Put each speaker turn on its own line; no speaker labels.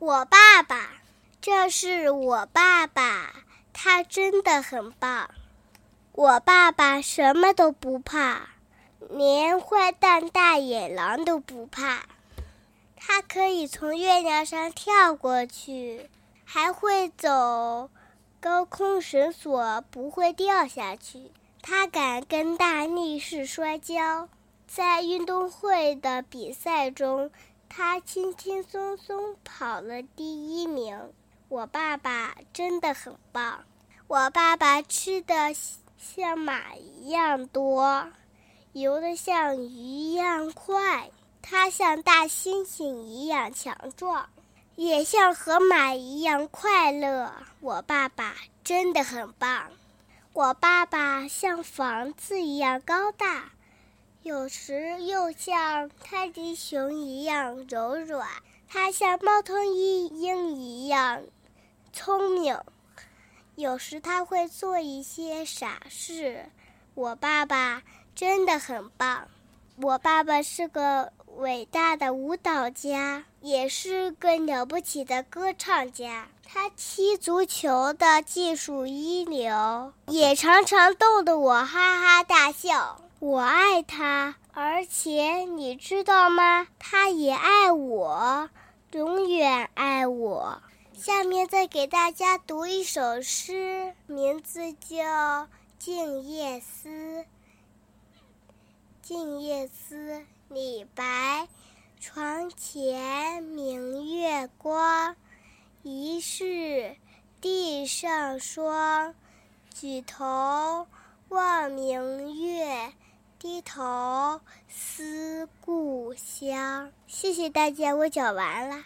我爸爸，这是我爸爸，他真的很棒。我爸爸什么都不怕，连坏蛋大野狼都不怕。他可以从月亮上跳过去，还会走高空绳索，不会掉下去。他敢跟大力士摔跤，在运动会的比赛中。他轻轻松松跑了第一名。我爸爸真的很棒。我爸爸吃的像马一样多，游的像鱼一样快。他像大猩猩一样强壮，也像河马一样快乐。我爸爸真的很棒。我爸爸像房子一样高大。有时又像泰迪熊一样柔软，它像猫头鹰一样聪明。有时他会做一些傻事。我爸爸真的很棒。我爸爸是个伟大的舞蹈家，也是个了不起的歌唱家。他踢足球的技术一流，也常常逗得我哈哈大笑。我爱他，而且你知道吗？他也爱我，永远爱我。下面再给大家读一首诗，名字叫《静夜思》。静夜思，李白。床前明月光，疑是地上霜。举头望明月。低头思故乡。谢谢大家，我讲完了。